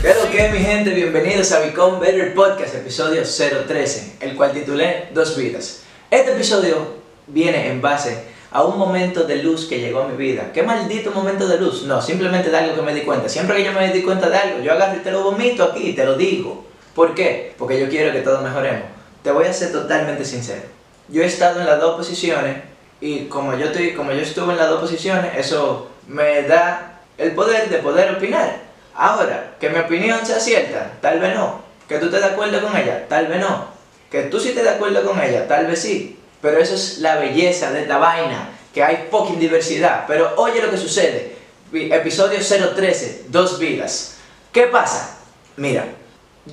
¿Qué es lo que, mi gente? Bienvenidos a Become Better Podcast, episodio 013, el cual titulé Dos vidas. Este episodio viene en base a un momento de luz que llegó a mi vida. ¿Qué maldito momento de luz? No, simplemente de algo que me di cuenta. Siempre que yo me di cuenta de algo, yo agarro y te lo vomito aquí y te lo digo. ¿Por qué? Porque yo quiero que todos mejoremos. Te voy a ser totalmente sincero. Yo he estado en las dos posiciones y como yo, estoy, como yo estuve en las dos posiciones, eso me da el poder de poder opinar. Ahora, que mi opinión sea cierta, tal vez no. Que tú estés de acuerdo con ella, tal vez no. Que tú sí estés de acuerdo con ella, tal vez sí. Pero eso es la belleza de esta vaina, que hay fucking diversidad. Pero oye lo que sucede. Episodio 013, dos vidas. ¿Qué pasa? Mira,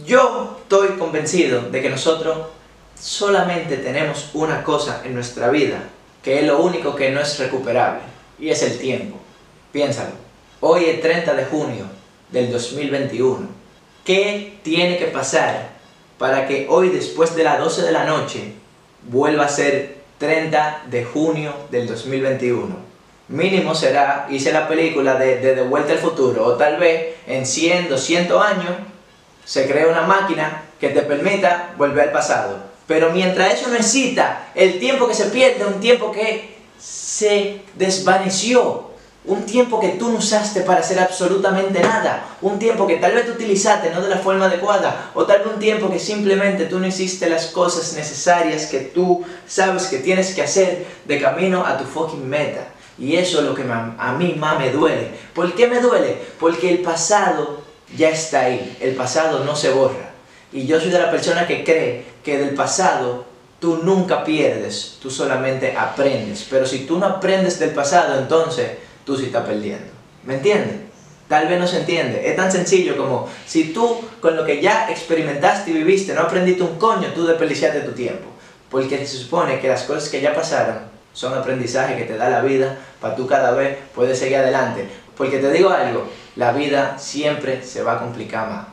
yo estoy convencido de que nosotros solamente tenemos una cosa en nuestra vida, que es lo único que no es recuperable, y es el tiempo. Piénsalo. Hoy es 30 de junio del 2021. ¿Qué tiene que pasar para que hoy, después de las 12 de la noche, vuelva a ser 30 de junio del 2021? Mínimo será, hice la película de, de Vuelta al Futuro, o tal vez en 100, 200 años, se crea una máquina que te permita volver al pasado. Pero mientras eso no exista, el tiempo que se pierde un tiempo que se desvaneció. Un tiempo que tú no usaste para hacer absolutamente nada. Un tiempo que tal vez tú utilizaste no de la forma adecuada. O tal vez un tiempo que simplemente tú no hiciste las cosas necesarias que tú sabes que tienes que hacer de camino a tu fucking meta. Y eso es lo que a mí más me duele. ¿Por qué me duele? Porque el pasado ya está ahí. El pasado no se borra. Y yo soy de la persona que cree que del pasado tú nunca pierdes, tú solamente aprendes. Pero si tú no aprendes del pasado, entonces tú sí estás perdiendo. ¿Me entiendes? Tal vez no se entiende. Es tan sencillo como si tú con lo que ya experimentaste y viviste no aprendiste un coño, tú desperdiciaste tu tiempo. Porque se supone que las cosas que ya pasaron son aprendizaje que te da la vida para tú cada vez puedes seguir adelante. Porque te digo algo, la vida siempre se va a complicar más.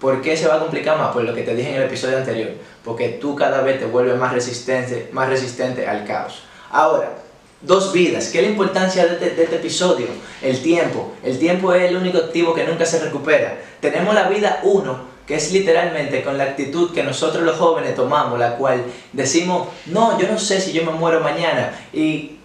¿Por qué se va a complicar más? Por lo que te dije en el episodio anterior. Porque tú cada vez te vuelves más resistente, más resistente al caos. Ahora, dos vidas. ¿Qué es la importancia de este, de este episodio? El tiempo. El tiempo es el único activo que nunca se recupera. Tenemos la vida uno, que es literalmente con la actitud que nosotros los jóvenes tomamos, la cual decimos, no, yo no sé si yo me muero mañana. Y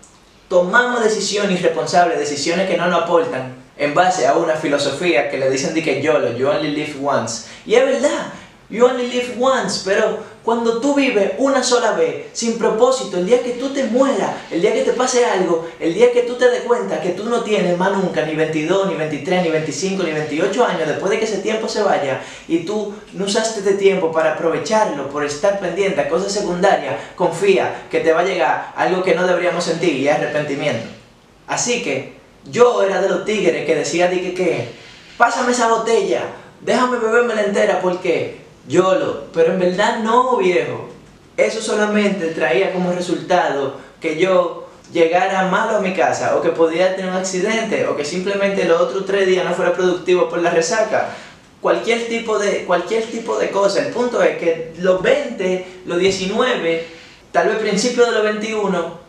tomamos decisiones irresponsables, decisiones que no nos aportan, en base a una filosofía que le dicen de que YOLO, you only live once. Y es verdad, you only live once, pero cuando tú vives una sola vez, sin propósito, el día que tú te mueras, el día que te pase algo, el día que tú te des cuenta que tú no tienes más nunca ni 22, ni 23, ni 25, ni 28 años, después de que ese tiempo se vaya, y tú no usaste este tiempo para aprovecharlo, por estar pendiente a cosas secundarias, confía que te va a llegar algo que no deberíamos sentir y es arrepentimiento. Así que yo era de los tigres que decía de que, pásame esa botella, déjame bebérmela entera porque YOLO, pero en verdad no, viejo. Eso solamente traía como resultado que yo llegara malo a mi casa o que podía tener un accidente o que simplemente los otros tres días no fuera productivo por la resaca. Cualquier tipo de, cualquier tipo de cosa. El punto es que los 20, los 19, tal vez principio de los 21,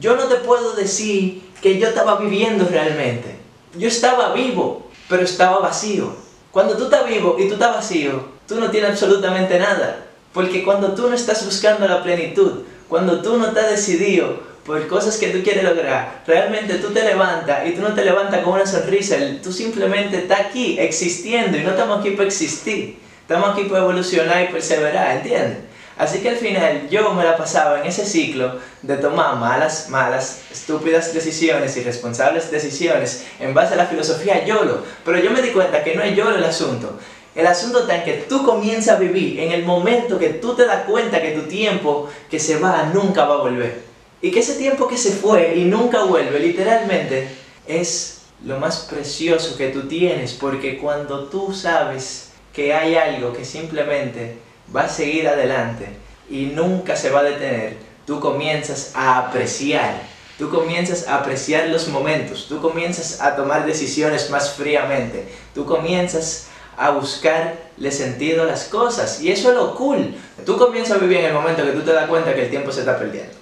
yo no te puedo decir que yo estaba viviendo realmente. Yo estaba vivo, pero estaba vacío. Cuando tú estás vivo y tú estás vacío, tú no tienes absolutamente nada. Porque cuando tú no estás buscando la plenitud, cuando tú no estás decidido por cosas que tú quieres lograr, realmente tú te levantas y tú no te levantas con una sonrisa, tú simplemente estás aquí existiendo y no estamos aquí para existir. Estamos aquí para evolucionar y perseverar, ¿entiendes? Así que al final yo me la pasaba en ese ciclo de tomar malas, malas, estúpidas decisiones, irresponsables decisiones en base a la filosofía YOLO. Pero yo me di cuenta que no es YOLO el asunto. El asunto está en que tú comienzas a vivir en el momento que tú te das cuenta que tu tiempo que se va nunca va a volver. Y que ese tiempo que se fue y nunca vuelve, literalmente, es lo más precioso que tú tienes. Porque cuando tú sabes que hay algo que simplemente va a seguir adelante y nunca se va a detener, tú comienzas a apreciar, tú comienzas a apreciar los momentos, tú comienzas a tomar decisiones más fríamente, tú comienzas a buscarle sentido a las cosas y eso es lo cool. Tú comienzas a vivir en el momento que tú te das cuenta que el tiempo se está perdiendo.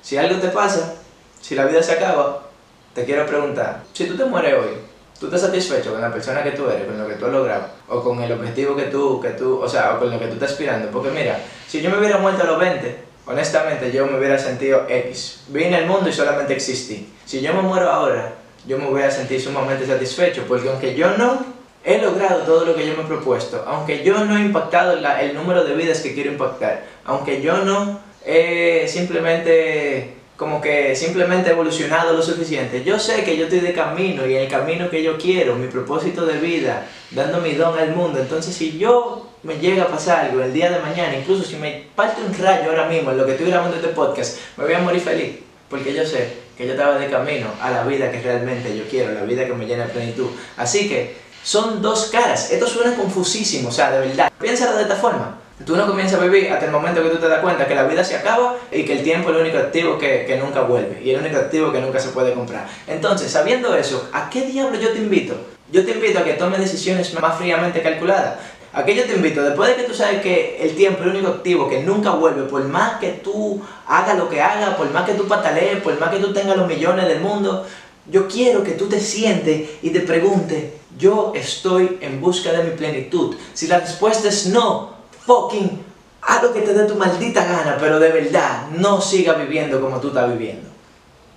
Si algo te pasa, si la vida se acaba, te quiero preguntar, si tú te mueres hoy, ¿tú estás satisfecho con la persona que tú eres, con lo que tú has logrado? O con el objetivo que tú, que tú, o sea, o con lo que tú estás aspirando. Porque mira, si yo me hubiera muerto a los 20, honestamente yo me hubiera sentido X. Vine al mundo y solamente existí. Si yo me muero ahora, yo me voy a sentir sumamente satisfecho, porque aunque yo no he logrado todo lo que yo me he propuesto, aunque yo no he impactado la- el número de vidas que quiero impactar, aunque yo no he simplemente como que simplemente evolucionado lo suficiente. Yo sé que yo estoy de camino y en el camino que yo quiero, mi propósito de vida, dando mi don al mundo. Entonces, si yo me llega a pasar algo el día de mañana, incluso si me parte un rayo ahora mismo en lo que estoy grabando este podcast, me voy a morir feliz. Porque yo sé que yo estaba de camino a la vida que realmente yo quiero, la vida que me llena de plenitud. Así que son dos caras. Esto suena confusísimo, o sea, de verdad. Piénsalo de esta forma. Tú no comienzas a vivir hasta el momento que tú te das cuenta que la vida se acaba y que el tiempo es el único activo que, que nunca vuelve y el único activo que nunca se puede comprar. Entonces, sabiendo eso, ¿a qué diablo yo te invito? Yo te invito a que tomes decisiones más fríamente calculadas. ¿A qué yo te invito? Después de que tú sabes que el tiempo es el único activo que nunca vuelve, por más que tú hagas lo que hagas, por más que tú patalees, por más que tú tengas los millones del mundo, yo quiero que tú te sientes y te preguntes, yo estoy en busca de mi plenitud. Si la respuesta es no, fucking, haz lo que te dé tu maldita gana, pero de verdad, no siga viviendo como tú estás viviendo.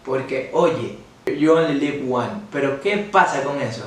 Porque, oye, you only live one. Pero ¿qué pasa con eso?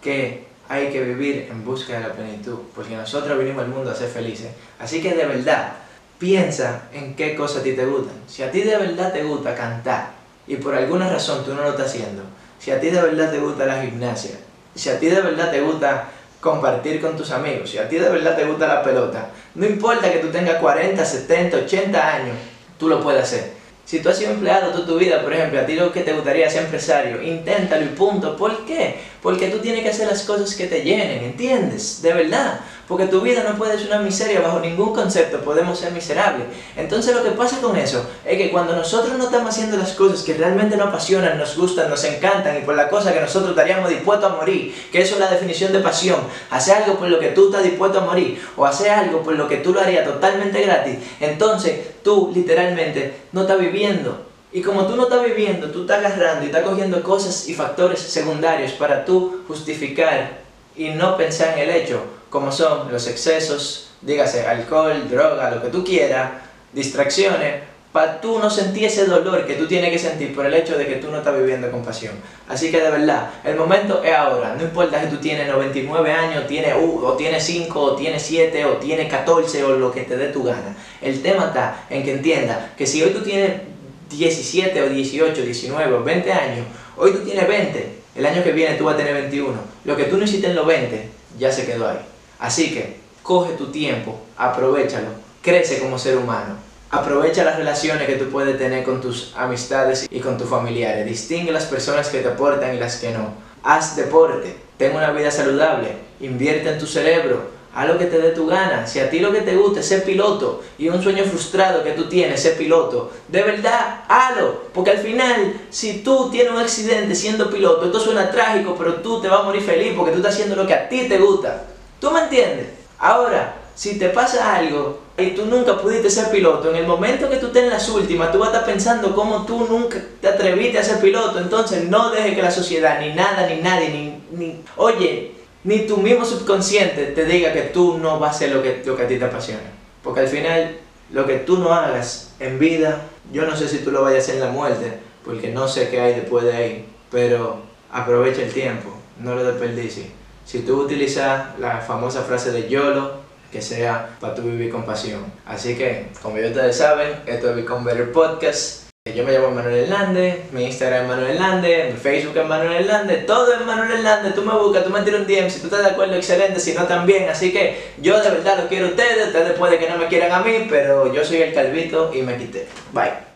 Que hay que vivir en busca de la plenitud, porque nosotros vinimos al mundo a ser felices. Así que de verdad, piensa en qué cosas a ti te gustan. Si a ti de verdad te gusta cantar y por alguna razón tú no lo estás haciendo, si a ti de verdad te gusta la gimnasia, si a ti de verdad te gusta compartir con tus amigos, si a ti de verdad te gusta la pelota, no importa que tú tengas 40, 70, 80 años, tú lo puedes hacer. Si tú has sido empleado toda tu vida, por ejemplo, a ti lo que te gustaría ser empresario, inténtalo y punto. ¿Por qué? Porque tú tienes que hacer las cosas que te llenen, ¿entiendes? De verdad. Porque tu vida no puede ser una miseria bajo ningún concepto, podemos ser miserables. Entonces lo que pasa con eso es que cuando nosotros no estamos haciendo las cosas que realmente nos apasionan, nos gustan, nos encantan y por la cosa que nosotros estaríamos dispuestos a morir, que eso es la definición de pasión, hacer algo por lo que tú estás dispuesto a morir o hacer algo por lo que tú lo harías totalmente gratis, entonces tú literalmente no estás viviendo. Y como tú no estás viviendo, tú estás agarrando y estás cogiendo cosas y factores secundarios para tú justificar y no pensar en el hecho, como son los excesos, dígase alcohol, droga, lo que tú quieras, distracciones, para tú no sentir ese dolor que tú tienes que sentir por el hecho de que tú no estás viviendo con pasión. Así que de verdad, el momento es ahora. No importa si tú tienes 99 años, tienes, uh, o tienes 5, o tienes 7, o tienes 14, o lo que te dé tu gana. El tema está en que entiendas que si hoy tú tienes 17, o 18, 19, o 20 años, hoy tú tienes 20, el año que viene tú vas a tener 21. Lo que tú no hiciste en los 20, ya se quedó ahí. Así que, coge tu tiempo, aprovechalo, crece como ser humano. Aprovecha las relaciones que tú puedes tener con tus amistades y con tus familiares. Distingue las personas que te aportan y las que no. Haz deporte, ten una vida saludable, invierte en tu cerebro, haz lo que te dé tu gana. Si a ti lo que te gusta es ser piloto y un sueño frustrado que tú tienes, ser piloto, de verdad, hazlo. Porque al final, si tú tienes un accidente siendo piloto, esto suena trágico, pero tú te vas a morir feliz porque tú estás haciendo lo que a ti te gusta. ¿Tú me entiendes? Ahora, si te pasa algo y tú nunca pudiste ser piloto, en el momento que tú estés en las últimas, tú vas a estar pensando cómo tú nunca te atreviste a ser piloto, entonces no dejes que la sociedad, ni nada, ni nadie, ni, ni oye, ni tu mismo subconsciente te diga que tú no vas a hacer lo que, lo que a ti te apasiona. Porque al final, lo que tú no hagas en vida, yo no sé si tú lo vayas a hacer en la muerte, porque no sé qué hay después de ahí, pero aprovecha el tiempo, no lo desperdicies. Si tú utilizas la famosa frase de YOLO, que sea para tu vivir con pasión. Así que, como ya ustedes saben, esto es Become Better Podcast. Yo me llamo Manuel Hernández, mi Instagram es Manuel Hernández, mi Facebook es Manuel Hernández, todo es Manuel Hernández, tú me buscas, tú me tiras un DM, si tú estás de acuerdo, excelente, si no también, así que yo de verdad lo quiero a ustedes, ustedes puede que no me quieran a mí, pero yo soy el calvito y me quité. Bye.